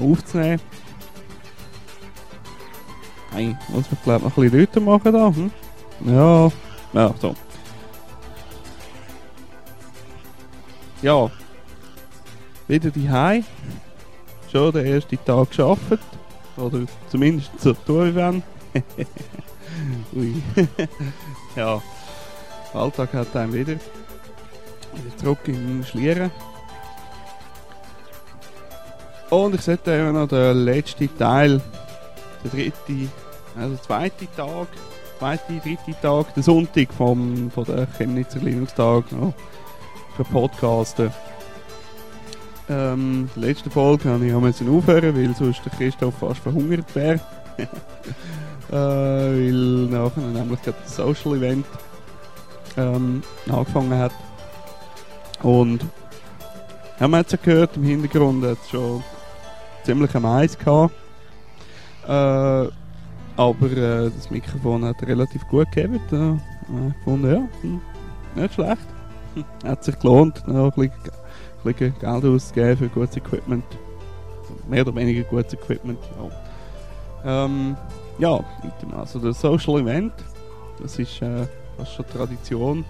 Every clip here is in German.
aufzunehmen. Hey, muss man glaube noch ein bisschen machen da. Hm? Ja, ja, so. Ja, wieder die Hai. Schon den ersten Tag geschafft. Oder zumindest so tun wir Ui. ja, Alltag hat einem wieder. Wieder zurück in Schlieren. Und ich sollte eben noch den letzten Teil, der dritte, also zweite Tag, zweite, dritte Tag, der Sonntag vom, von der Chemnitzer Linux-Tag noch verpodcasten. Ähm, die letzte Folge habe ich müssen aufhören, weil sonst der Christoph fast verhungert wäre. äh, weil nachher nämlich gerade das Social Event ähm, angefangen hat. Und haben wir jetzt gehört, im Hintergrund hat es schon ziemlich am Eis gehabt. Äh, aber äh, das Mikrofon hat relativ gut gegeben. Äh, ich fand, ja, hm, nicht schlecht. hat sich gelohnt, noch ein bisschen Geld auszugeben für gutes Equipment. Mehr oder weniger gutes Equipment, ja. Ähm, ja, also das Social Event, das ist äh, fast schon Tradition,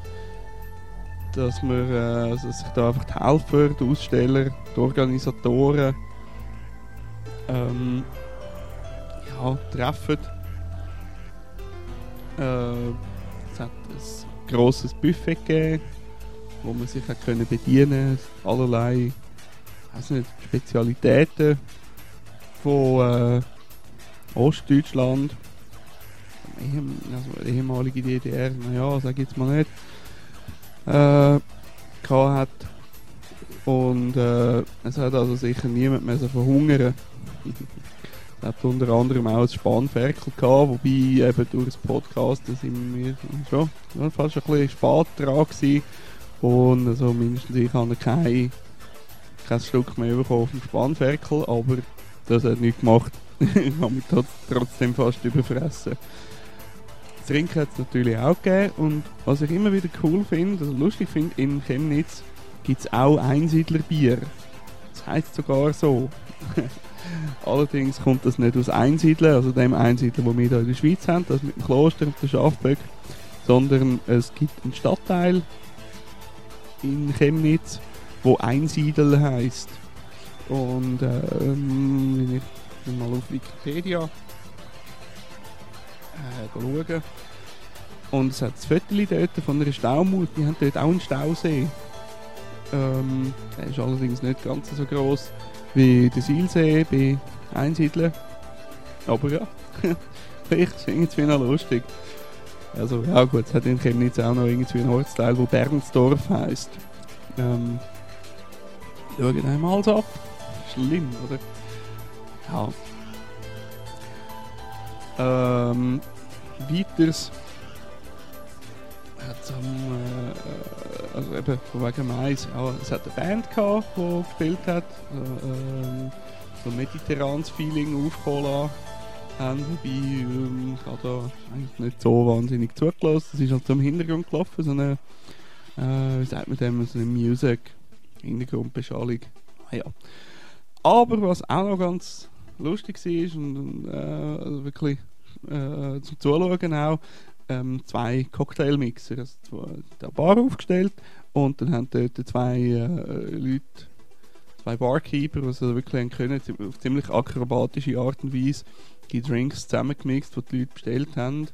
dass wir äh, also sich da einfach die Helfer, die Aussteller, die Organisatoren ähm, ja, treffen. Äh, es hat ein grosses Buffet gegeben wo man sich hat können bedienen allerlei weiß nicht, Spezialitäten von äh, Ostdeutschland, also ehemalige DDR, naja, sag ich jetzt mal nicht, äh, hat. Und äh, es hat also sicher niemand mehr so verhungern. hat unter anderem auch ein Spanferkel gehabt, wobei eben durch das Podcast sind wir schon fast ein bisschen spät dran gewesen und also mindestens ich habe kein, kein Stück mehr bekommen auf dem Spannferkel, aber das hat nichts gemacht. ich habe mich trotzdem fast überfressen. Trinken hat es natürlich auch gegeben und was ich immer wieder cool finde, also lustig finde, in Chemnitz gibt es auch Einsiedlerbier. Das heisst sogar so. Allerdings kommt das nicht aus Einsiedeln, also dem Einsiedeln, wo wir hier in der Schweiz haben, das mit dem Kloster und der Schafböck, sondern es gibt einen Stadtteil, in Chemnitz, wo Einsiedel heißt. Und ähm, wenn ich mal auf Wikipedia äh, schauen. Und es hat das Viertel dort von einer Staumut, die haben dort auch einen Stausee. Ähm, der ist allerdings nicht ganz so groß wie der Silsee bei Einsiedeln. Aber ja, ich finde es noch lustig. Also, ja gut, es hat in Chemnitz auch noch irgendwie einen Ortsteil, wo Bernsdorf heisst. Ähm, schauen einmal so ab. Schlimm, oder? Ja. Ähm, weiters hat es äh, also eben von wegen Mais, ja, es hat eine Band gehabt, die gespielt hat, äh, ähm, so ein mediterranes Feeling aufgeholt haben, wobei ähm, ich habe da eigentlich nicht so wahnsinnig zugelassen. Es ist halt so im Hintergrund gelaufen, so eine, äh, wie sagt man dem, so eine Music, Hintergrundbeschallung. Ah, ja. Aber was auch noch ganz lustig war und, äh, also wirklich äh, zum Zuschauen auch, ähm, zwei Cocktailmixer, also der Bar aufgestellt und dann haben dort zwei äh, Leute, zwei Barkeeper, die also wirklich können, auf ziemlich akrobatische Art und Weise die Drinks zusammengemixt, die die Leute bestellt haben.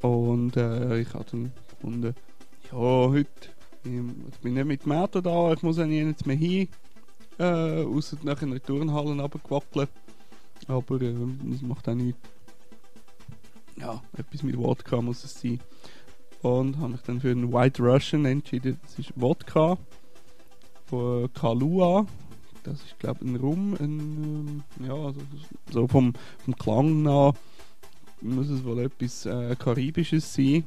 Und äh, ich habe dann gefunden, ja, heute ich bin nicht mit dem Auto da, ich muss ja nicht mehr hin, äh, außer nachher in der Turnhalle runtergewackeln. Aber äh, das macht auch nichts. Ja, etwas mit Wodka muss es sein. Und habe mich dann für einen White Russian entschieden. Das ist Wodka von Kalua das ist glaube ich ein Rum, ein, ähm, ja, also so vom, vom Klang nach muss es wohl etwas äh, Karibisches sein.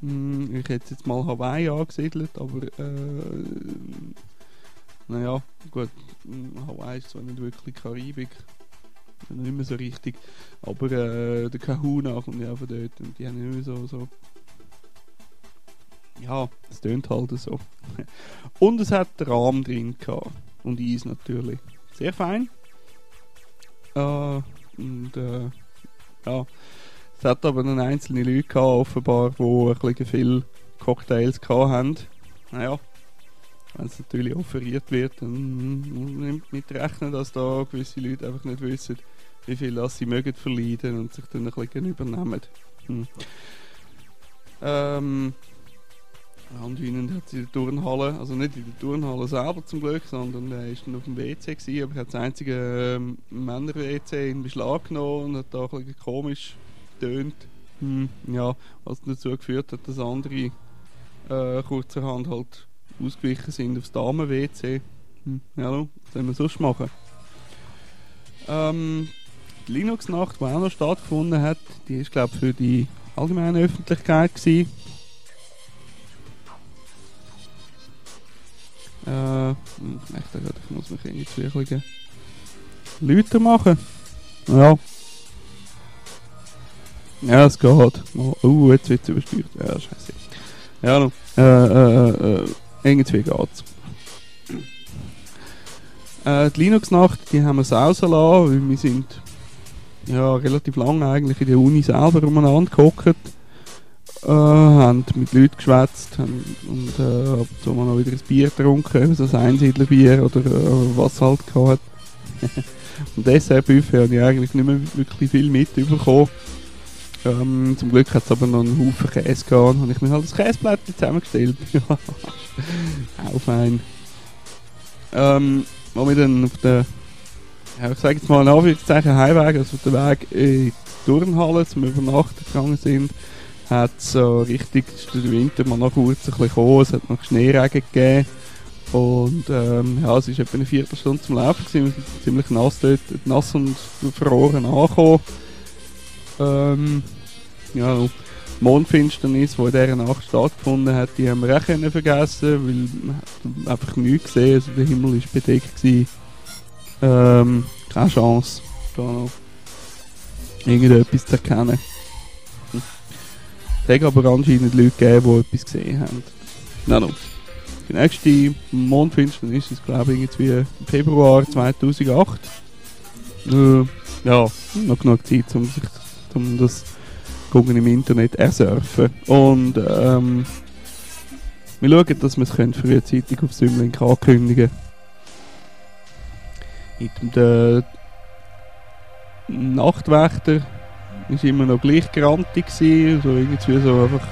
Hm, ich hätte jetzt mal Hawaii angesiedelt, aber äh, naja, gut, hm, Hawaii ist zwar nicht wirklich Karibik, nicht mehr so richtig. Aber äh, der Kahuna kommt ja auch von dort und die haben mehr so, so ja, es tönt halt so. Und es hat Rahm drin gehabt. Und Eis natürlich. Sehr fein. Äh, und äh, ja, es hat aber dann einzelne Leute gehabt, offenbar, die ein bisschen viel Cocktails gehabt haben. Naja, wenn es natürlich offeriert wird, dann nimmt mit rechnen, dass da gewisse Leute einfach nicht wissen, wie viel das sie mögen verleiden und sich dann ein bisschen übernehmen. Hm. Ähm, Anscheinend hat sie in der Turnhalle, also nicht in der Turnhalle selber zum Glück, sondern er war dann auf dem WC, gewesen, aber er hat das einzige ähm, Männer-WC in Beschlag genommen und hat da ein bisschen komisch getönt. Hm, ja, was dazu geführt hat, dass andere äh, kurzerhand halt ausgewichen sind aufs Damen-WC. Hm, ja, was sollen wir sonst machen? Ähm, die Linux-Nacht, die auch noch stattgefunden hat, die ist glaube ich für die allgemeine Öffentlichkeit gewesen. Äh, ich dachte, ich muss mich irgendwie ein bisschen lauter machen. Ja. Ja, es geht. Oh, uh, jetzt wird es übersteuert. Ja, scheiße. Ja, no. äh, äh, äh, irgendwie geht's. Äh, die Linux-Nacht, die haben wir es rausgelassen, weil wir sind ja relativ lange eigentlich in der Uni selber umeinander gehockt äh, haben mit Leuten geschwätzt und äh, ab und zu mal wieder ein Bier getrunken, so ein Einsiedlerbier oder äh, was halt gehabt. und Dessertbuffet habe ich eigentlich nicht mehr wirklich viel mitbekommen. Ähm, zum Glück hat es aber noch einen Haufen Käse gehabt und habe ich mir halt das Käseblättchen zusammengestellt. Auch fein. Ähm, wo wir dann auf der, ja, ich sage jetzt mal in Anführungszeichen Heimweg, also auf der Weg in die Turnhalle zum Übernachten gegangen sind, hat so richtig der Winter mal noch kurz ein bisschen gekommen, es hat noch Schneeregen gegeben und ähm, ja, es war etwa eine Viertelstunde zum Laufen gewesen, wir sind ziemlich nass dort, nass und verfroren angekommen. Ähm, ja, die Mondfinsternis, die in dieser Nacht stattgefunden hat, die haben wir auch vergessen, weil man einfach nichts gesehen, also der Himmel war bedeckt gewesen. Ähm, keine Chance, da noch irgendetwas zu erkennen. Hat aber anscheinend Leute gegeben, die etwas gesehen haben. Nein, no. Die nächste Mondfinsternis ist, glaube ich, irgendwie im Februar 2008. Äh, ja, noch genug Zeit, um, sich, um das im Internet ersurfen. Und ähm, wir schauen, dass wir es frühzeitig auf Symlink ankündigen Mit dem Nachtwächter ist immer noch gleich grantig so irgendwie so einfach,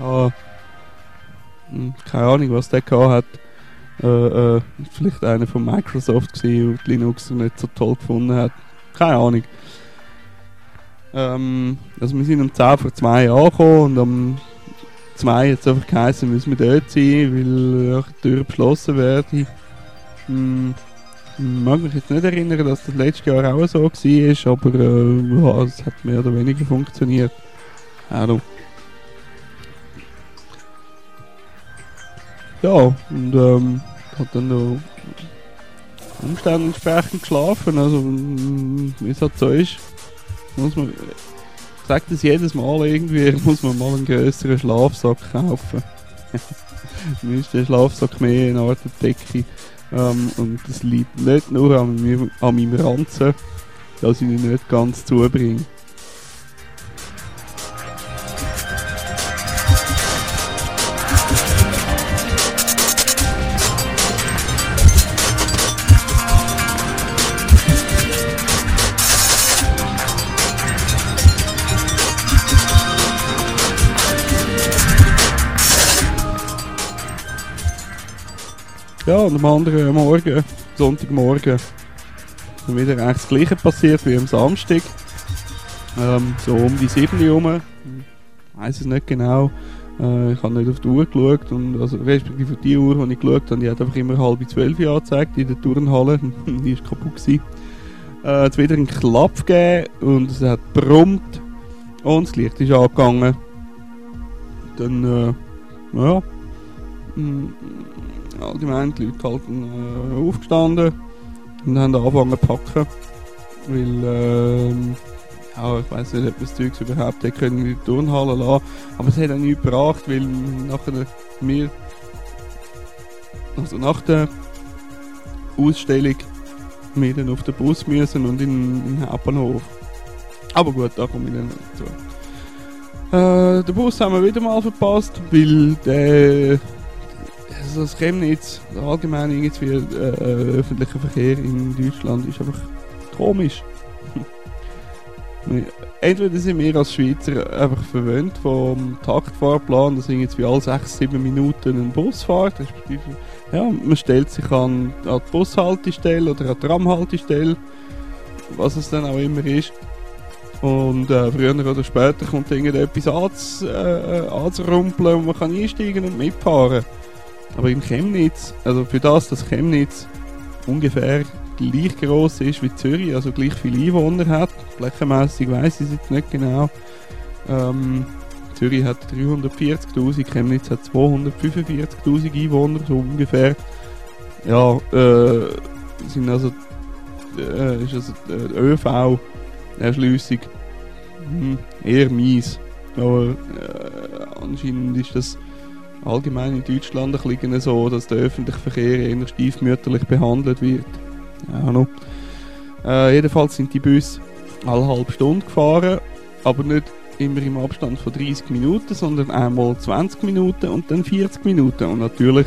ja, hm, keine Ahnung, was der gehabt hat. Äh, äh, vielleicht einer von Microsoft gewesen, und Linux nicht so toll gefunden hat. Keine Ahnung. Ähm, also wir sind um 10 vor 2 angekommen und am 2 hat es einfach geheißen, müssen wir dort sein, weil die Tür beschlossen werde. Hm, mag mich jetzt nicht erinnern, dass das letztes Jahr auch so war, aber äh, ja, es hat mehr oder weniger funktioniert. Also. Ja, und ähm, hat dann noch Umständen entsprechend geschlafen, also wie es halt so ist, muss man, ich sage das jedes Mal irgendwie, muss man mal einen größeren Schlafsack kaufen. Dann ist der Schlafsack mehr eine Art Decke. Ähm, und das liegt nicht nur an meinem, an meinem Ranzen, dass ich ihn nicht ganz zubringe. Ja, und am anderen Morgen, Sonntagmorgen, ist wieder eigentlich das Gleiche passiert wie am Samstag. Ähm, so um die 7 Uhr herum. Ich weiß es nicht genau. Äh, ich habe nicht auf die Uhr geschaut. Und, also, respektive die Uhr, die ich geschaut habe, die hat einfach immer halb zwölf angezeigt in der Turnhalle. die ist kaputt gewesen. Äh, es wieder einen Klapp gegeben und es hat brummt. Und das Licht ist angegangen. Dann, äh, ja. Allgemein die Leute halt äh, aufgestanden und haben angefangen zu packen. weil, ähm, ja, ich weiß nicht, ob das Zeug überhaupt hätte können in die Turnhalle lassen aber es hat auch nichts gebracht, weil nachher wir, also nach der Ausstellung, wir dann auf den Bus müssen und in den Hauptbahnhof. Aber gut, da komme ich dann dazu. Äh, den Bus haben wir wieder mal verpasst, weil der also das Chemnitz, allgemein irgendwie äh, öffentlicher Verkehr in Deutschland ist einfach komisch. Entweder sind wir als Schweizer einfach verwöhnt vom Taktfahrplan, dass irgendwie alle 6-7 Minuten ein Bus fährt, respektive ja, man stellt sich an, an die Bushaltestelle oder an die Tramhaltestelle, was es dann auch immer ist. Und äh, früher oder später kommt irgendetwas anz, äh, anzurumpeln und man kann einsteigen und mitfahren. Aber im Chemnitz, also für das, dass Chemnitz ungefähr gleich groß ist wie Zürich, also gleich viele Einwohner hat, flächenmässig weiß ich es jetzt nicht genau. Ähm, Zürich hat 340.000, Chemnitz hat 245.000 Einwohner, so ungefähr. Ja, äh, sind also, äh, ist also äh, ÖV Erschliessung hm, eher mies. Aber äh, anscheinend ist das allgemein in Deutschland ein bisschen so, dass der öffentliche Verkehr eher stiefmütterlich behandelt wird. Ja, no. äh, jedenfalls sind die Busse alle halbe Stunde gefahren, aber nicht immer im Abstand von 30 Minuten, sondern einmal 20 Minuten und dann 40 Minuten. Und natürlich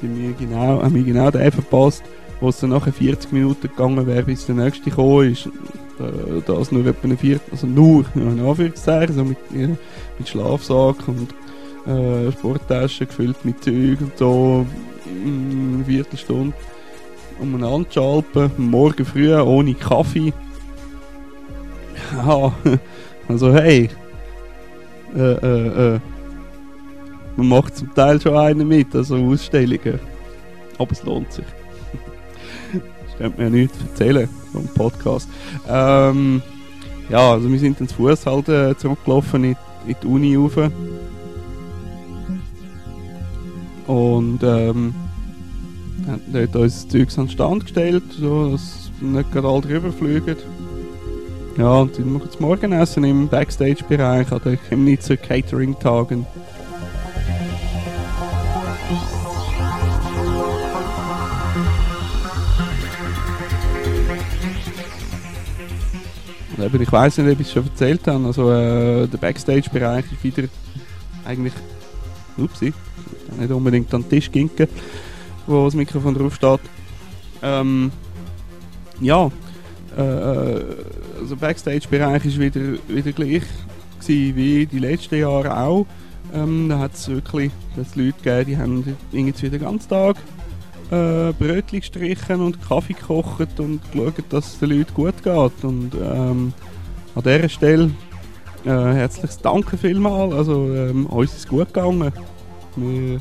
sind wir genau, haben wir genau den verpasst, wo es dann nachher 40 Minuten gegangen wäre, bis der nächste gekommen ist. Äh, das nur etwa eine Viert, also nur, in Anführungszeichen, so mit, ja, mit Schlafsack und äh, Sporttaschen gefüllt mit Zeug und so, eine Viertelstunde umeinander schalpen, morgen früh ohne Kaffee. Ja, also hey, äh, äh, äh, man macht zum Teil schon einen mit, also Ausstellungen. Aber es lohnt sich. das könnte mir ja nichts erzählen vom Podcast. Ähm, ja, also wir sind dann zu Fuß halt äh, zurückgelaufen in, in die Uni rauf. Und ähm, haben dort uns Zeugs an den Stand gestellt, so dass nicht gerade alle drüber fliegen. Ja, und dann machen wir Morgenessen im Backstage-Bereich an den Chemnitzer Catering-Tagen. ich weiß nicht, ob ich es schon erzählt habe. Also, äh, der Backstage-Bereich ist wieder eigentlich. Upsi, nicht unbedingt an den Tisch ginken, wo das Mikrofon drauf steht. Ähm, ja, äh, äh also Backstage-Bereich ist wieder, wieder gleich wie die letzten Jahre auch. Ähm, da hat es wirklich dass Leute gegeben, die haben irgendwie den ganzen Tag äh, Brötchen gestrichen und Kaffee gekocht und geschaut, dass es den Leuten gut geht. Und ähm, an dieser Stelle äh, herzliches Danke vielmals. Also ähm, uns ist es gut gegangen. Wir,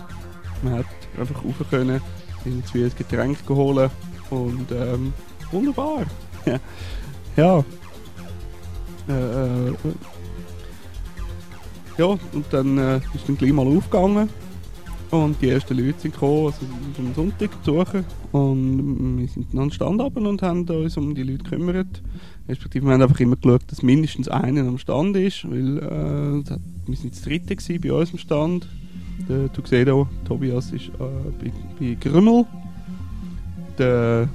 man hat einfach rauf können, irgendwie ein Getränk holen und ähm, wunderbar. ja. Äh, äh, ja, und dann äh, ist dann gleich mal aufgegangen und die ersten Leute sind gekommen, also am Sonntag besuchen. Und wir sind dann an den Stand und haben uns um die Leute gekümmert. Respektive wir haben einfach immer geschaut, dass mindestens einer am Stand ist, weil äh, wir sind das dritte bei uns am Stand. Der Tuxedo, Tobias, ist äh, bei, bei Grümmel. Der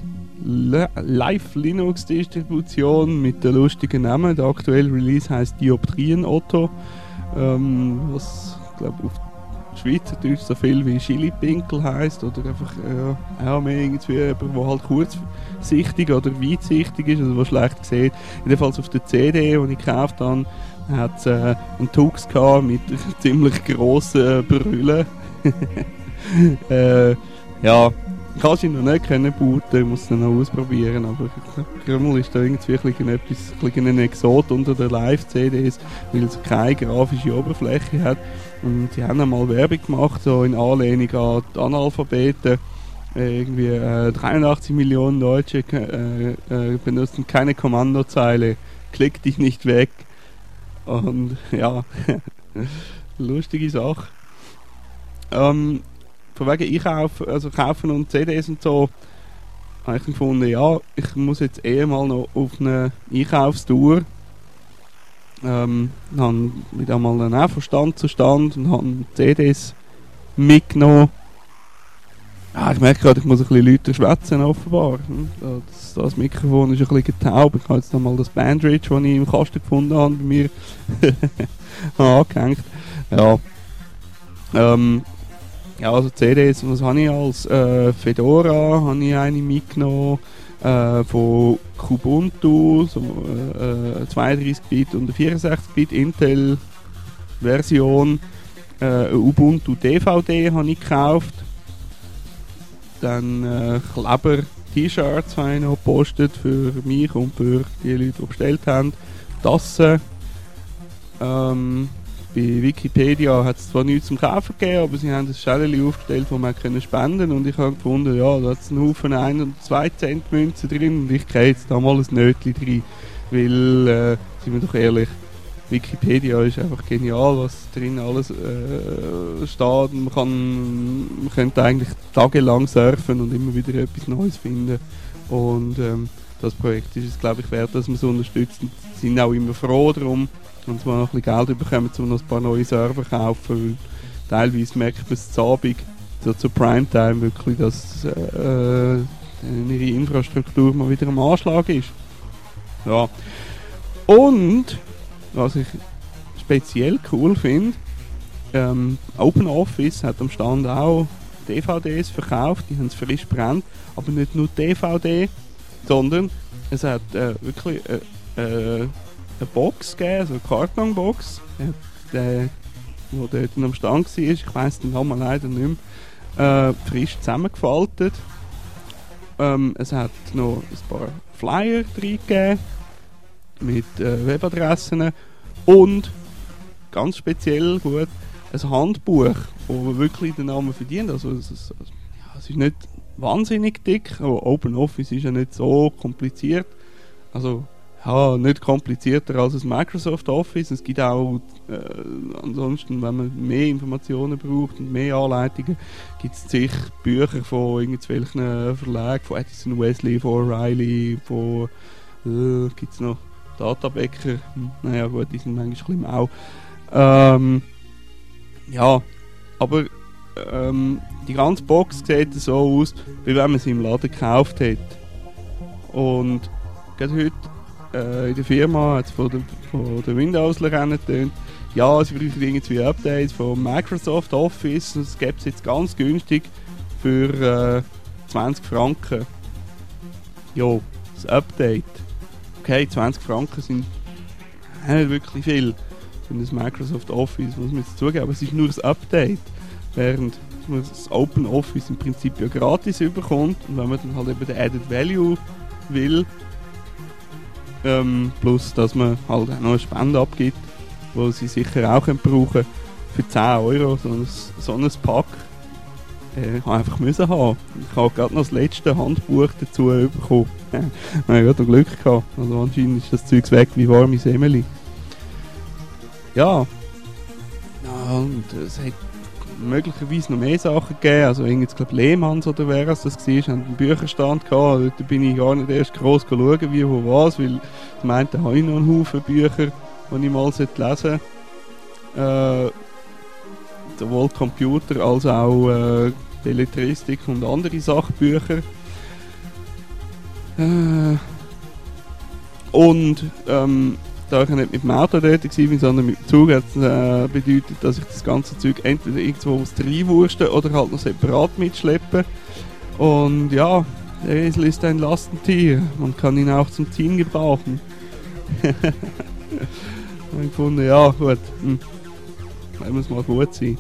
Live Linux Distribution mit der lustigen Namen. Der aktuelle Release heißt Dioptrien Otto, ähm, was glaube auf Schweizerdeutsch so viel wie Chili-Pinkel heisst oder einfach äh, auch mehr irgendwie jemand, der halt kurzsichtig oder weitsichtig ist, also was schlecht sieht. Jedenfalls auf der CD, die ich gekauft habe, hat äh, einen Tux mit ziemlich grossen Brüllen. äh, ja, kannst ihn noch nicht können booten, muss es noch ausprobieren, aber Krümmel ist da irgendwie ein etwas, ein Exot unter den Live-CDs, weil es keine grafische Oberfläche hat. Und sie haben einmal Werbung gemacht, so in Anlehnung an die Analphabeten. Irgendwie äh, 83 Millionen Deutsche äh, äh, benutzen keine Kommandozeile. Klick dich nicht weg. Und ja, lustige Sache. Ähm, von wegen Einkauf, also kaufen und CDs und so. habe ich gefunden, ja, ich muss jetzt eh mal noch auf eine Einkaufstour. Ähm, habe wieder mal dann auch von Stand zu Stand und habe CDs mitgenommen. Ja, ich merke gerade, ich muss ein bisschen lauter schwätzen offenbar. Hm, Das, das Mikrofon ist ein bisschen taub. Ich habe jetzt noch mal das Bandridge, das ich im Kasten gefunden habe, bei mir angehängt. Ja. Ähm, ja, also CDs, was habe ich als äh, Fedora, habe ich eine mitgenommen, äh, von Kubuntu, so, äh, 32-Bit und 64-Bit Intel Version, äh, Ubuntu DVD habe ich gekauft, dann äh, Kleber T-Shirts habe noch gepostet für mich und für die Leute, die bestellt haben, Tassen, ähm, bei Wikipedia hat es zwar nichts zum Kaufen gegeben, aber sie haben ein Schälchen aufgestellt, wo man können spenden und ich habe gefunden, ja, da hat es einen Haufen 1 und 2 Cent Münzen drin und ich gehe jetzt da mal ein Nötchen drin, weil, äh, sind wir doch ehrlich, Wikipedia ist einfach genial, was drin alles äh, steht. Man, kann, man könnte eigentlich tagelang surfen und immer wieder etwas Neues finden. Und ähm, das Projekt ist es, glaube ich, wert, dass wir es unterstützen. Sie sind auch immer froh darum, und wir noch ein bisschen Geld bekommen, um noch ein paar neue Server zu kaufen. Weil teilweise merkt man es zu Abend, so zu Primetime wirklich, dass äh, ihre Infrastruktur mal wieder am Anschlag ist. Ja. Und was ich speziell cool finde, ähm, OpenOffice hat am Stand auch DVDs verkauft, die haben es frisch brennt, aber nicht nur DVD, sondern es hat äh, wirklich äh, äh, eine Box gegeben, also eine Kartonbox, äh, der, wo dort am Stand war, ich weiss den Namen leider nicht mehr, äh, frisch zusammengefaltet. Ähm, es hat noch ein paar Flyer drin gegeben, mit äh, Webadressen und ganz speziell gut ein Handbuch, wo wirklich den Namen verdient. Also es, ist, ja, es ist nicht wahnsinnig dick, aber OpenOffice ist ja nicht so kompliziert. Also ja, nicht komplizierter als das Microsoft Office. Es gibt auch äh, ansonsten, wenn man mehr Informationen braucht und mehr Anleitungen, gibt es zig Bücher von irgendwelchen Verlagen, von Edison Wesley, von O'Reilly, von äh, gibt es noch Databäcker. Hm, naja gut, die sind manchmal ein mau. Ähm, ja, aber ähm, die ganze Box sieht so aus, wie wenn man sie im Laden gekauft hätte. Und gerade heute äh, in der Firma hat es von der, von der Windows-Ler tönt, ja, sie brauchen irgendwie Updates von Microsoft Office das gibt es jetzt ganz günstig für äh, 20 Franken. Jo, das Update. Okay, 20 Franken sind nicht wirklich viel für das Microsoft Office, muss man jetzt zugeben, aber es ist nur das Update. Während man das Open Office im Prinzip ja gratis überkommt und wenn man dann halt eben den Added Value will, ähm, plus dass man halt auch noch eine Spende abgibt, wo sie sicher auch brauchen für 10 Euro, so ein, so ein Pack. Äh, ich einfach müssen haben. Ich habe gerade noch das letzte Handbuch dazu bekommen. ich gerade Glück gehabt. Also anscheinend ist das Zeug weg wie warme Semmeli. Ja. ja. Und es hat möglicherweise noch mehr Sachen gegeben. Also irgendwie, glaube Lehmanns oder wer das war, haben einen Bücherstand gehabt. Dort bin ich gar nicht erst groß schauen, wie, wo, was, weil ich meinte, habe ich noch einen Haufen Bücher, die ich mal lesen sollte. Äh, sowohl Computer als auch äh, Belletristik und andere Sachbücher. Äh, und ähm, da ich nicht mit dem Auto dort war, sondern mit dem Zug, hat äh, bedeutet, dass ich das ganze Zeug entweder irgendwo aus reinwursten oder halt noch separat mitschleppen. Und ja, der Esel ist ein Lastentier. Man kann ihn auch zum Ziehen gebrauchen. ich gefunden, ja gut, hm. muss mal gut sein.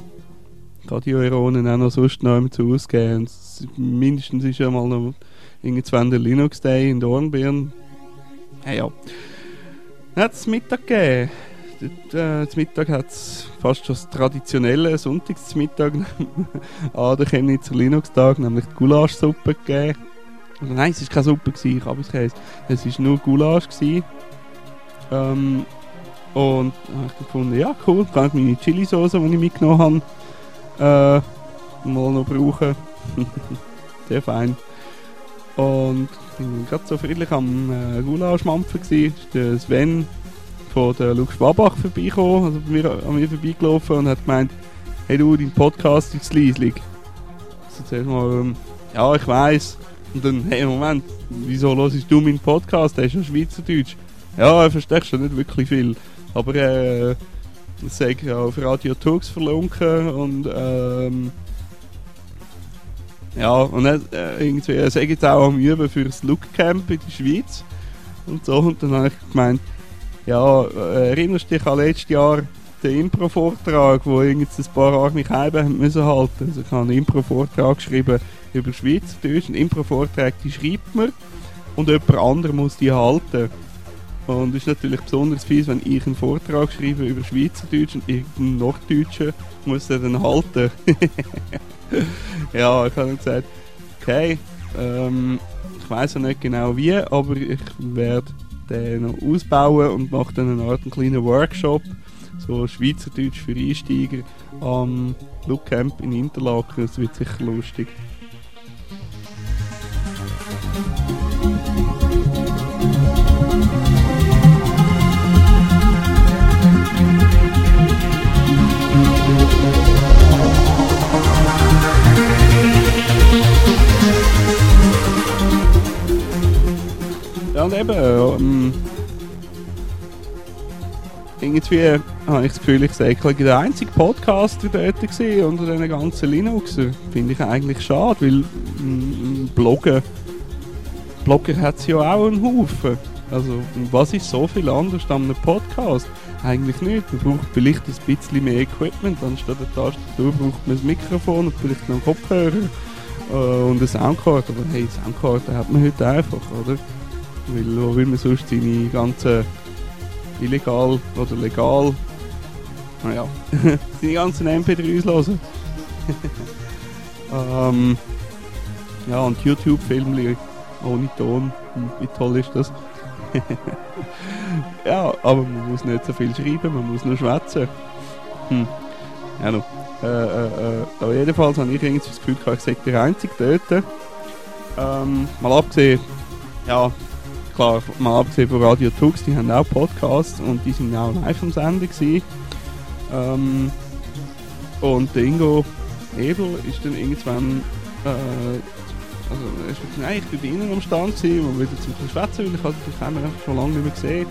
Radioironen auch noch sonst noch zu ausgeben. mindestens ist ja mal noch irgendwann der Linux Day in Dornbirn. Ja, ja hat es Mittag gegeben. Dort, äh, Mittag hat es fast schon das traditionelle Sonntagsmittag an der Chemnitzer Linux-Tag, nämlich die Gulaschsuppe gegeben. Nein, es war keine Suppe, ich habe es geheißen. Es war nur Gulasch. Gewesen. Ähm, und habe ich gefunden, ja cool, kann ich meine Chili-Sauce, die ich mitgenommen habe, äh, mal noch brauchen. Sehr fein. Und ich bin gerade so friedlich am äh, Gulaschmampfen ist der Sven von der Luke Schwabach vorbeigekommen, also bei mir, an mir vorbeigelaufen und hat gemeint, hey du, dein Podcast ist leislich. Also zuerst mal, ähm, ja, ich weiß. Und dann, hey, Moment, wieso hörst du meinen Podcast? Der ist ja Schweizerdeutsch. Ja, ich verstehe schon nicht wirklich viel. Aber, äh, ich sage auf Radio Talks verlunken und, ähm, ja, und dann, äh, irgendwie, er sagt jetzt auch am Üben für das Look Camp in der Schweiz und so. Und dann habe ich gemeint, ja, äh, erinnerst du dich an letztes Jahr den Impro-Vortrag, wo ein paar Jahre mich heim müssen halten. Also ich habe einen Impro-Vortrag geschrieben über Schweizerdeutsch. Ein Impro-Vortrag, die schreibt man und jemand anderes muss die halten. Und es ist natürlich besonders fies, wenn ich einen Vortrag schreibe über Schweizerdeutsch und irgendein Norddeutscher muss den dann halten. ja, ich habe gesagt, okay, ähm, ich weiß ja nicht genau wie, aber ich werde den noch ausbauen und mache dann eine Art einen kleinen Workshop, so Schweizerdeutsch für Einsteiger am Look Camp in Interlaken. Das wird sicher lustig. Ja, und eben, ähm, irgendwie habe ich das Gefühl, ich sei der einzige Podcaster dort gewesen unter diesen ganzen Linuxer. Finde ich eigentlich schade, weil mm, Bloggen, Blogger hat es ja auch einen Haufen. Also, was ist so viel anders an einem Podcast? Eigentlich nicht. Man braucht vielleicht ein bisschen mehr Equipment. Anstatt der Tastatur braucht man ein Mikrofon und vielleicht noch einen Kopfhörer äh, und eine Soundcard. Aber hey, Soundcard hat man heute einfach, oder? Weil wo will man sonst seine ganzen illegal oder legal, naja, seine ganzen MP3s hören? ähm, ja, und YouTube-Filme ohne Ton, wie toll ist das? ja, aber man muss nicht so viel schreiben, man muss nur schwätzen. Hm. Ja, no. Äh, äh, äh, aber jedenfalls habe ich irgendwie das Gefühl, ich sage der Einzige dort. Ähm, mal abgesehen, ja, klar, mal abgesehen von Radio Tux, die haben auch Podcasts und die sind auch live am Senden gewesen. Ähm, und der Ingo Ebel ist dann irgendwann, äh, also er ist nein, ich bin bei ihnen am Stand gewesen, wir wieder zum schwätzen, weil ich hatte die Kämmer einfach schon lange nicht mehr gesehen.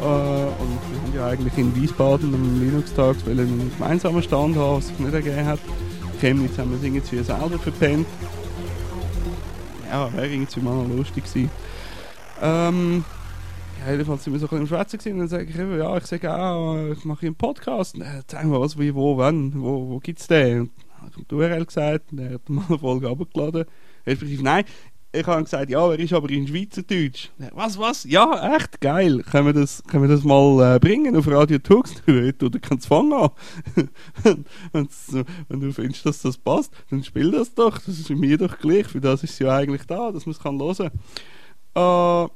Äh, und wir haben ja eigentlich in Wiesbaden am Linux-Tag einen gemeinsamen Stand haben, was sich nicht ergeben hat. Chemnitz haben wir es irgendwie selber verpennt. Ja, wäre irgendwie mal lustig gewesen. Ähm, ja, jedenfalls sind wir so ein bisschen im Schwätzen gewesen, und dann sage ich eben, ja, ich sage auch, ich mache einen Podcast. Zeig mal was, wie, wo, wann, wo, wo gibt's den? Und dann ich die URL gesagt, und er hat mal eine Folge abgeladen. Respektive, nein, ich habe gesagt, ja, er ist aber in Schweizerdeutsch. Was, was? Ja, echt geil. Können wir das, können wir das mal äh, bringen auf Radio Tux? Oder kannst du fangen an? wenn du findest, dass das passt, dann spiel das doch. Das ist mir doch gleich. Für das ist es ja eigentlich da, dass man es hören kann. Uh,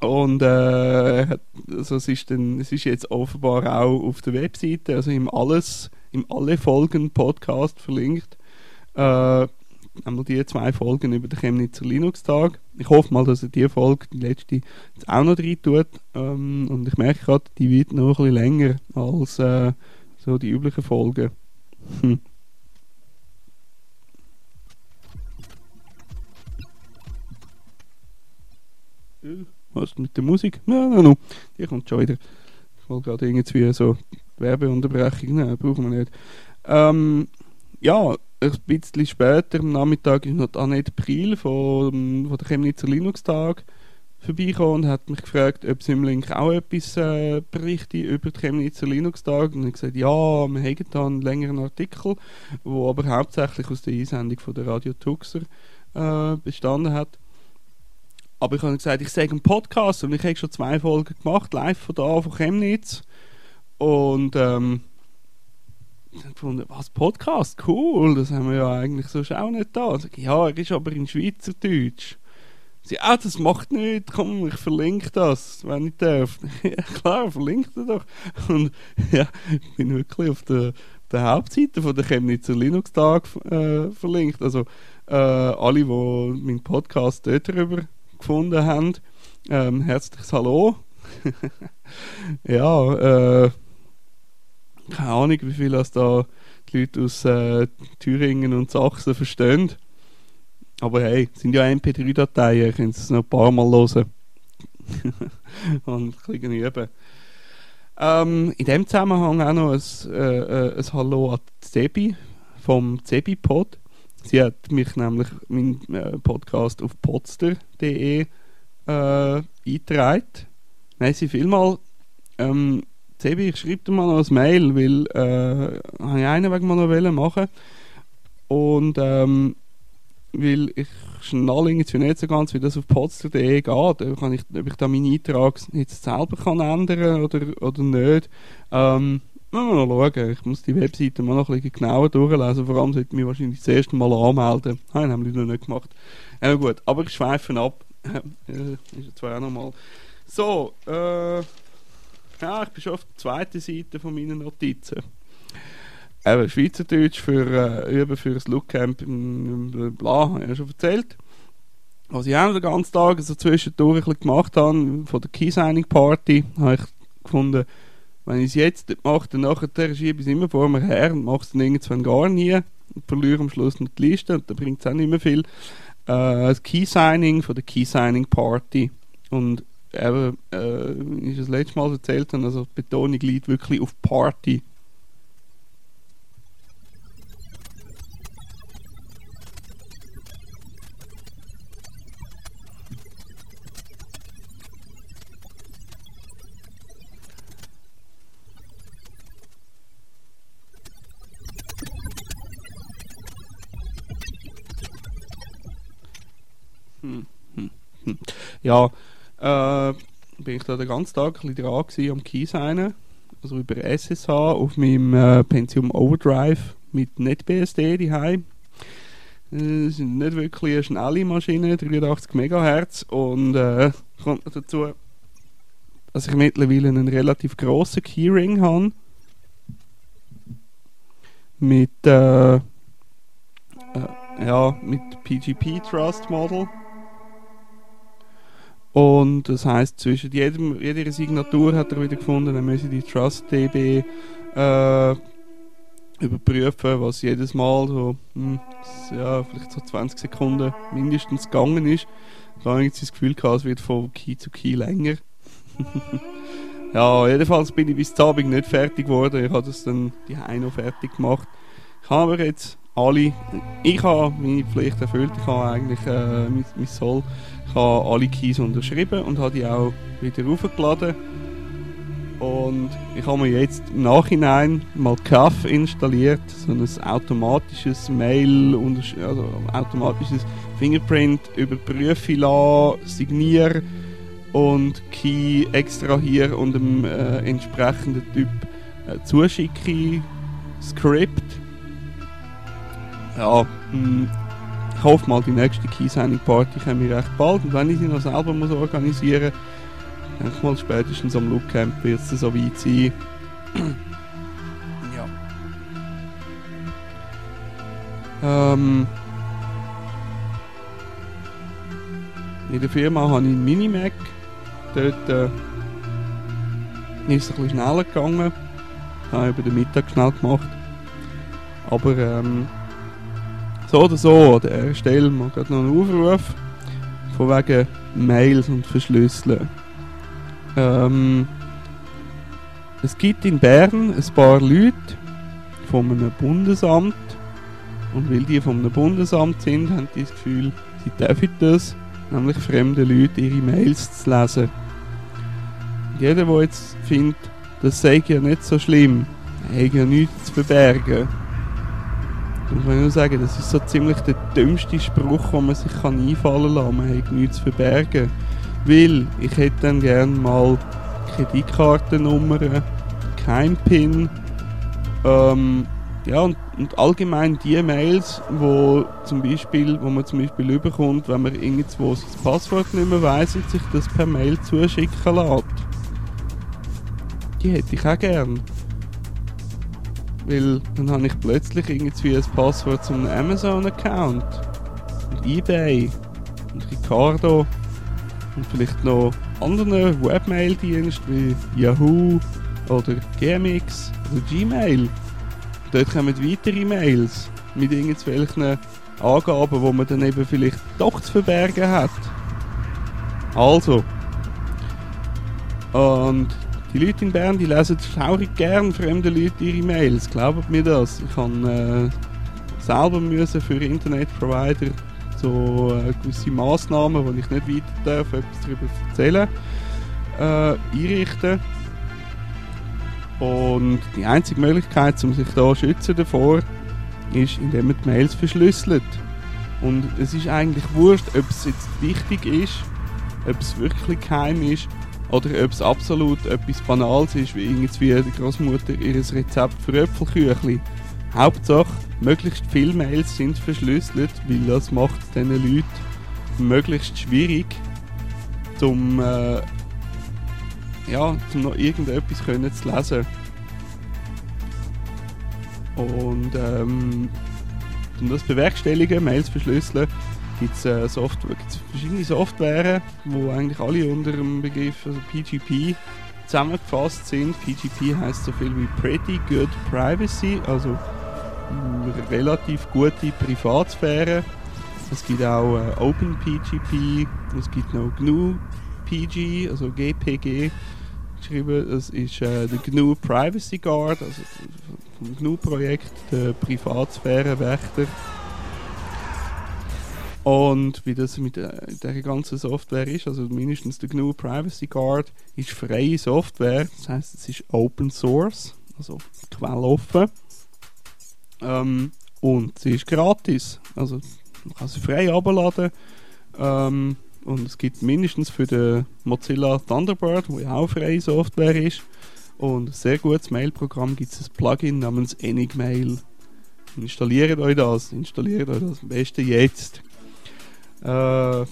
und äh, also es, ist dann, es ist jetzt offenbar auch auf der Webseite, also im Alles, im Alle Folgen Podcast verlinkt. Äh, einmal die zwei Folgen über den Chemnitzer Linux-Tag. Ich hoffe mal, dass er die Folge, die letzte, jetzt auch noch rein tut. Ähm, und ich merke gerade, die wird noch ein bisschen länger als äh, so die üblichen Folgen. Hm. Was mit der Musik? Ja, no, no. Die kommt schon wieder. Ich wollte gerade irgendwie so Werbeunterbrechung, nein, brauchen wir nicht. Ähm, ja, ein bisschen später am Nachmittag ist noch Annette Priel von, von der Chemnitzer Linux-Tag vorbeigekommen und hat mich gefragt, ob sie im Link auch etwas äh, berichte über den Chemnitzer Linux-Tag. Und ich gesagt, ja, wir haben da einen längeren Artikel, der aber hauptsächlich aus der Einsendung von der Radio Tuxer äh, bestanden hat. Aber ich habe gesagt, ich sage einen Podcast und ich habe schon zwei Folgen gemacht, live von da, von Chemnitz. Und ähm, gefunden, was Podcast, cool, das haben wir ja eigentlich so auch nicht da. Sag, ja, er ist aber in Schweizerdeutsch. Sie, ah, das macht nichts, komm, ich verlinke das, wenn ich darf. ja, klar, verlinke doch. Und ja, ich bin wirklich auf der, der Hauptseite von der Chemnitzer Linux-Tag äh, verlinkt. Also, Äh, alle, die meinen Podcast dort darüber gefunden haben, ähm, herzliches Hallo. ja, äh, keine Ahnung, wie viel das da die Leute aus äh, Thüringen und Sachsen verstehen. Aber hey, sind ja MP3-Dateien, ihr könnt es noch ein paar Mal hören. und bisschen üben. Ähm, in dem Zusammenhang auch noch ein, äh, äh, ein Hallo an Zebi vom Zebi-Pod. Sie hat mich nämlich meinen äh, Podcast auf podster.de äh, eingetragen. Merci vielmal. Ähm, Zebi, ich schreibe dir mal noch ein Mail, weil äh, ich einen wegen mal noch machen und ähm, weil ich schnalle irgendwie nicht so ganz, wie das auf podster.de geht, ob ich, ob ich da meinen Eintrag jetzt selber kann ändern oder, oder nicht. Ähm, mal schauen. Ich muss die Webseite mal noch ein bisschen genauer durchlesen. Vor allem sollte ich mich wahrscheinlich das erste Mal anmelden. Habe ich nämlich noch nicht gemacht. Ja gut, aber ich schweife ab. ist zwar auch nochmal. So, äh, ja, ich bin schon auf der zweiten Seite von meinen Notizen. Eben, Schweizerdeutsch für äh, Üben für das Lookcamp, bla, habe ich ja schon erzählt. Was ich auch den ganzen Tag so zwischendurch ein bisschen gemacht habe, von der Key-Signing Party, habe ich gefunden, wenn ich es jetzt mache, dann nachher schiebe ich es immer vor mir her und mache es dann irgendwann gar nie und verliere am Schluss noch die Liste und da bringt es auch nicht mehr viel. Äh, das Key-Signing von der Key-Signing Party und eben, äh, wie ich das letzte Mal erzählt habe, also die Betonung liegt wirklich auf Party ja, äh, bin ich da den ganzen Tag ein bisschen dran gewesen, am Keysignen. Also über SSH auf meinem äh, Pentium Overdrive mit NetBSD daheim. Das ist nicht wirklich eine schnelle Maschine, 83 MHz und äh, kommt noch dazu, dass ich mittlerweile einen relativ grossen Keyring habe mit äh, äh, ja mit PGP Trust Model und das heißt zwischen jedem, jeder Signatur hat er wieder gefunden, dann müssen die TrustDB äh, überprüfen, was jedes Mal so, hm, ja, vielleicht so 20 Sekunden mindestens gegangen ist. Da habe ich das Gefühl gehabt, es wird von Key zu Key länger. ja, jedenfalls bin ich bis zum Abend nicht fertig geworden. Ich habe das dann die noch fertig gemacht. Ich habe aber jetzt alle, ich habe meine Pflicht erfüllt, ich habe eigentlich äh, mein, mein Soll habe alle Keys unterschrieben und habe die auch wieder hochgeladen. Und ich habe mir jetzt im Nachhinein mal CAF installiert, so ein automatisches Mail, also automatisches Fingerprint überprüfen lassen, signieren und Key extrahieren und dem äh, entsprechenden Typ äh, zuschicken, Script. Ja, mh, ich hoffe mal, die nächste Key-Signing-Party kommen wir recht bald. Und wenn ich sie noch selber muss organisieren muss, denke ich mal, spätestens am Lookcamp wird es so weit sein. ja. Ähm, in der Firma habe ich einen Minimac. Dort äh, ist es ein bisschen schneller gegangen. Habe ich über den Mittag schnell gemacht. Aber ähm, so oder so, an der Stelle mal noch einen Aufruf von wegen Mails und Verschlüsseln. Ähm, es gibt in Bern ein paar Leute von einem Bundesamt und weil die von einem Bundesamt sind, haben die das Gefühl, sie dürfen das, nämlich fremde Leute ihre Mails zu lesen. Jeder, der jetzt findet, das sei ja nicht so schlimm, hat ja nichts zu verbergen muss man nur sagen, das ist so ziemlich der dümmste Spruch, den man sich kann einfallen kann. Man hat nichts zu verbergen. Weil ich hätte dann gerne mal Kreditkartennummern, kein PIN, ähm, ja, und, und, allgemein die Mails, wo, zum Beispiel, wo man zum Beispiel überkommt, wenn man irgendwo sein Passwort nicht mehr weiss und sich das per Mail zuschicken lässt. Die hätte ich auch gern. Weil dann habe ich plötzlich irgendwie ein Passwort zum Amazon-Account. und eBay und Ricardo und vielleicht noch anderen Webmail-Diensten wie Yahoo oder GMX oder Gmail. Dort kommen weitere Mails mit irgendwelchen Angaben, wo man dann eben vielleicht doch zu verbergen hat. Also. Und die Leute in Bern, die lesen schaurig gern fremde Leute ihre Mails. Glaubt mir das. Ich habe äh, selber müssen für Internetprovider so äh, gewisse Massnahmen, die ich nicht weiter darf, etwas darüber erzählen, äh, einrichten. Und die einzige Möglichkeit, um sich da schützen davor, ist, indem man die Mails verschlüsselt. Und es ist eigentlich wurscht, ob es jetzt wichtig ist, ob es wirklich geheim ist oder ob es absolut etwas Banales ist, wie irgendwie die Großmutter ihr Rezept für Äpfelküchli. Hauptsache, möglichst viele Mails sind verschlüsselt, weil das macht diesen Leuten möglichst schwierig, zum, äh, ja, zum noch irgendetwas können zu lesen. Und ähm, um das bewerkstelligen, Mails verschlüsseln, gibt es äh, Software, verschiedene Software, wo eigentlich alle unter dem Begriff also PGP zusammengefasst sind. PGP heißt so viel wie Pretty Good Privacy, also relativ gute Privatsphäre. Es gibt auch äh, OpenPGP, es gibt noch GNU PG, also GPG geschrieben. Das ist äh, der GNU Privacy Guard, also vom GNU-Projekt, der Privatsphärewächter. Und wie das mit der, der ganzen Software ist, also mindestens der GNU Privacy Guard ist freie Software, das heißt es ist Open Source, also quelloffen. Ähm, und sie ist gratis, also man kann sie frei abladen. Ähm, und es gibt mindestens für den Mozilla Thunderbird, wo ja auch freie Software ist, und ein sehr gutes Mailprogramm gibt es ein Plugin namens Enigmail. Installiert euch das, installiert euch das am besten jetzt. Äh,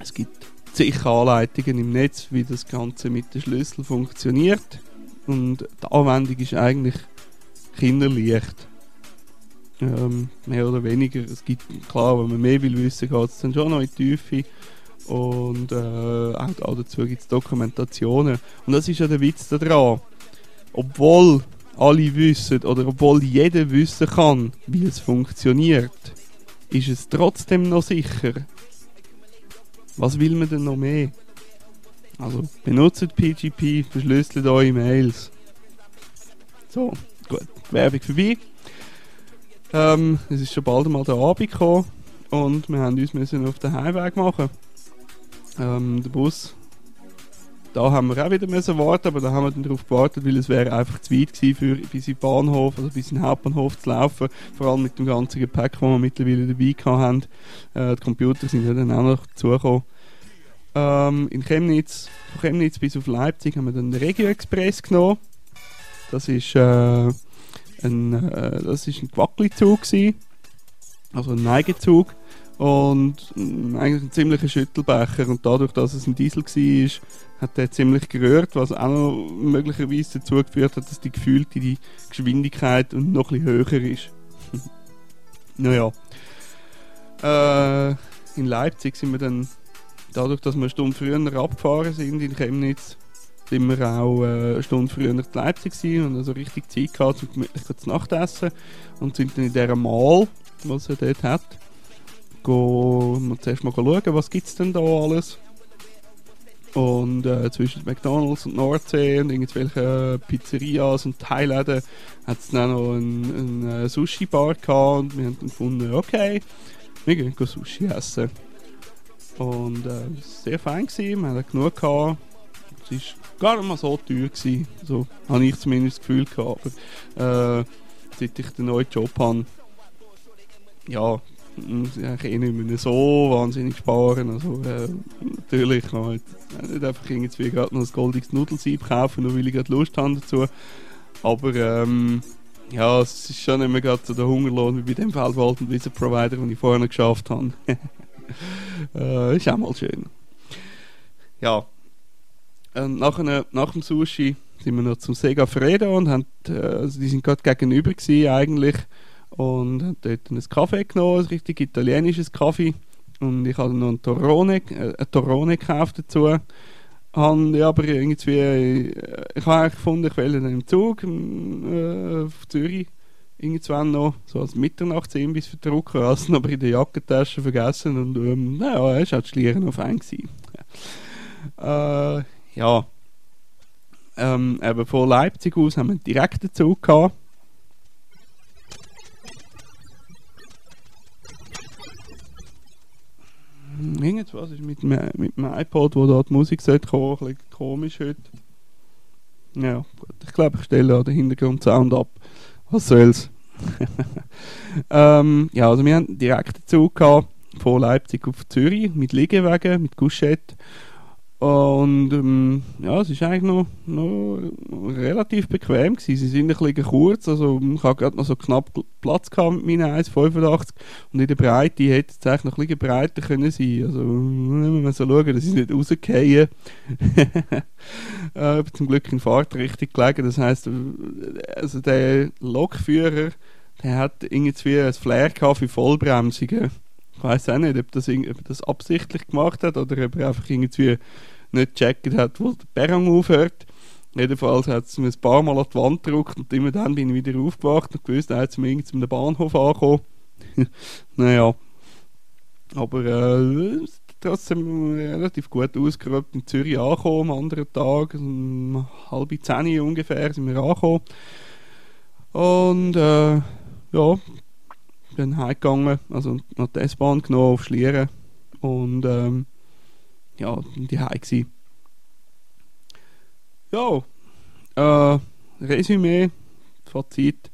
es gibt zig Anleitungen im Netz, wie das Ganze mit den Schlüssel funktioniert. Und die Anwendung ist eigentlich kinderleicht. Ähm, mehr oder weniger. Es gibt, klar, wenn man mehr will wissen, geht es dann schon noch in die Tiefe. Und äh, auch dazu gibt es Dokumentationen. Und das ist ja der Witz daran. Obwohl alle wissen oder obwohl jeder wissen kann, wie es funktioniert, ist es trotzdem noch sicher. Was will man denn noch mehr? Also benutzt PGP, verschlüsselt eure Mails. So, gut, Werbung vorbei. Ähm, es ist schon bald mal der Abend gekommen und wir haben uns müssen auf den Heimweg machen. Ähm, der Bus, da haben wir auch wieder müssen warten, aber da haben wir dann darauf gewartet, weil es wäre einfach zu weit gewesen, für, bis in den Bahnhof, also bis in den Hauptbahnhof zu laufen. Vor allem mit dem ganzen Gepäck, das wir mittlerweile dabei haben. Äh, die Computer sind ja dann auch noch dazugekommen. Ähm, in Chemnitz, von Chemnitz bis auf Leipzig haben wir dann den Regio Express genommen. Das ist, äh, ein, äh, das ist ein Quackli-Zug also ein Neigezug und mm, eigentlich ein ziemlicher Schüttelbecher und dadurch, dass es ein Diesel war, hat der ziemlich gerührt, was auch noch möglicherweise dazu geführt hat, dass die gefühlte die Geschwindigkeit noch bisschen höher ist. naja. Äh, in Leipzig sind wir dann, dadurch, dass wir eine Stunde früher abgefahren sind in Chemnitz, sind wir auch äh, eine Stunde früher in Leipzig gewesen und also richtig Zeit gehabt, um gemütlich zu Nachtessen und sind dann in dieser Mall, was er dort hat, go, zuerst mal schauen, was gibt es denn da alles. Und äh, zwischen McDonalds und Nordsee und irgendwelchen Pizzerias und Thailäden hat es dann noch ein Sushi-Bar gehabt und wir haben dann gefunden, okay, wir gehen Sushi essen. Und äh, es war sehr fein, gewesen, wir hatten genug gehabt. Es war gar nicht mal so teuer gewesen, so habe ich zumindest das Gefühl gehabt. Aber äh, seit ich den neuen Job habe, ja, eigentlich eh nicht mehr so wahnsinnig sparen. Also, äh, natürlich kann man nicht einfach irgendwie gerade noch ein goldiges Nudelsieb kaufen, nur weil ich gerade Lust habe dazu. Aber ähm, ja, es ist schon mehr gerade so der Hungerlohn wie bei dem Feldwald- und Wiesen-Provider, den ich vorher noch geschafft habe. äh, ist auch mal schön. Ja. Ähm, nachher, nach dem Sushi sind wir noch zum Sega Fredo und haben, äh, also die sind gerade gegenüber gewesen, eigentlich und habe dort einen Kaffee genommen, ein richtig italienisches Kaffee. Und ich habe noch einen Torone, äh, Torone gekauft dazu. Habe, ja, aber irgendwie, äh, ich habe gefunden, ich will im Zug äh, auf Zürich irgendwann noch so als Mitternachtsimbiss verdrucken, als noch in der Jackentasche vergessen und ähm, naja, es war halt Schlieren auf einen. äh, ja, ähm, eben von Leipzig aus haben wir einen direkten Zug gehabt. Irgendwas ist mit, mit dem iPod, wo die Musik sollte kommen, ein bisschen komisch heute. Ja, gut. Ich glaube, ich stelle den Hintergrund-Sound ab. Was soll's? ähm, ja, also wir haben direkten Zug gehabt, von Leipzig auf Zürich mit Liegewegen, mit Couchette. Und ähm, ja, es war eigentlich noch, noch relativ bequem. Gewesen. Sie sind ein bisschen kurz, also ich hatte gerade noch so knapp Platz gehabt mit meinen 1,85 und in der Breite hätte es eigentlich noch ein bisschen breiter können sein Also müssen wir so schauen, dass sie nicht rausgehen. äh, zum Glück in Fahrtrichtung gelegen, das heisst, also der Lokführer, der hat irgendwie ein Flair gehabt für Vollbremsungen. Ich weiß auch nicht, ob das, ob das absichtlich gemacht hat oder ob er einfach irgendwie nicht gecheckt hat, wo der Perron aufhört. Jedenfalls hat es mir ein paar Mal an die Wand gedrückt und immer dann bin ich wieder aufgewacht und gewusst, er hat irgendwie zum Bahnhof angekommen. naja. Aber äh, trotzdem relativ gut ausgerübt in Zürich angekommen am anderen Tag. Um halb zehn ungefähr sind wir angekommen. Und äh, ja, bin heimgegangen, also nach der S-Bahn genommen auf Schlieren. Und ähm, ja, die heim gsi. Ja, äh, Resümee, Fazit,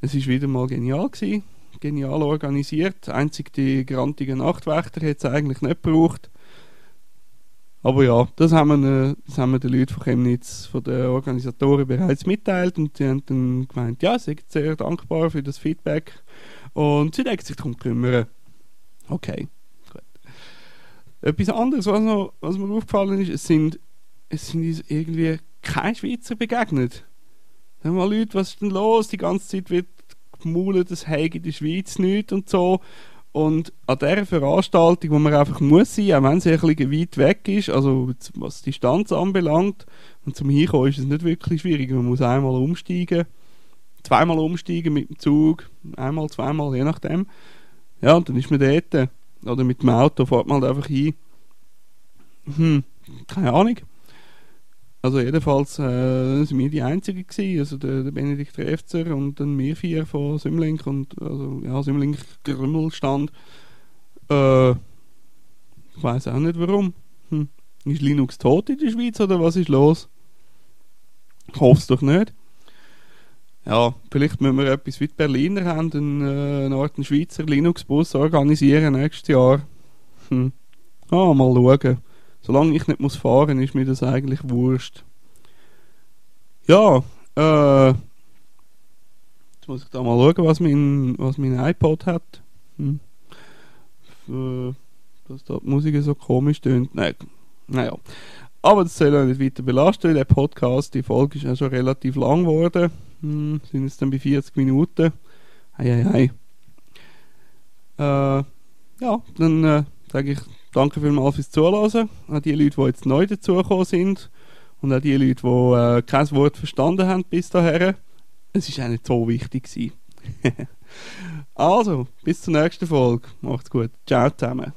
es ist wieder mal genial gewesen, genial organisiert, einzig die grantigen Nachtwächter hätte es eigentlich nicht gebraucht. Aber ja, das haben wir, das haben wir den Leuten von Chemnitz, von den Organisatoren bereits mitteilt und sie haben dann gemeint, ja, sie sind sehr dankbar für das Feedback und sie denken sich darum kümmern. Okay. Etwas anderes, was, noch, was mir aufgefallen ist, es sind, es sind uns irgendwie keine Schweizer begegnet. Sagen mal Leute, was ist denn los? Die ganze Zeit wird gemaulet, das in der Schweiz nicht und so. Und an dieser Veranstaltung, wo man einfach muss sein, auch wenn sie ein bisschen weit weg ist, also was die Distanz anbelangt, und zum Hinkommen ist es nicht wirklich schwierig. Man muss einmal umsteigen, zweimal umsteigen mit dem Zug, einmal, zweimal, je nachdem. Ja, und dann ist man dort oder mit dem Auto fährt man halt einfach hin. Hm, keine Ahnung. Also jedenfalls äh, sind wir die Einzigen gewesen, also der, der Benedikt Refzer und dann wir vier von Sümlink und also ja, Sümlink Grümmelstand. Äh, ich weiß auch nicht warum. Hm. Ist Linux tot in der Schweiz oder was ist los? Ich hoffe es doch nicht ja, vielleicht müssen wir etwas wie die Berliner haben, einen, äh, Art Schweizer Linux-Bus organisieren nächstes Jahr. Hm. Ah, mal schauen. Solange ich nicht muss fahren, ist mir das eigentlich wurscht. Ja, äh, jetzt muss ich da mal schauen, was mein, was mein iPod hat. Hm. Für, dass da die Musik so komisch tönt. Nein, naja. Aber das soll euch nicht weiter belasten, weil der Podcast, die Folge ist ja schon relativ lang geworden. Hm, sind jetzt dann bei 40 Minuten. Ei, ei, ei. Äh, ja, dann äh, sage ich danke vielmals fürs Zuhören. An die Leute, die jetzt neu dazugekommen sind. Und an die Leute, die äh, kein Wort verstanden haben bis dahin. Es war auch nicht so wichtig. also, bis zur nächsten Folge. Macht's gut. Ciao zusammen.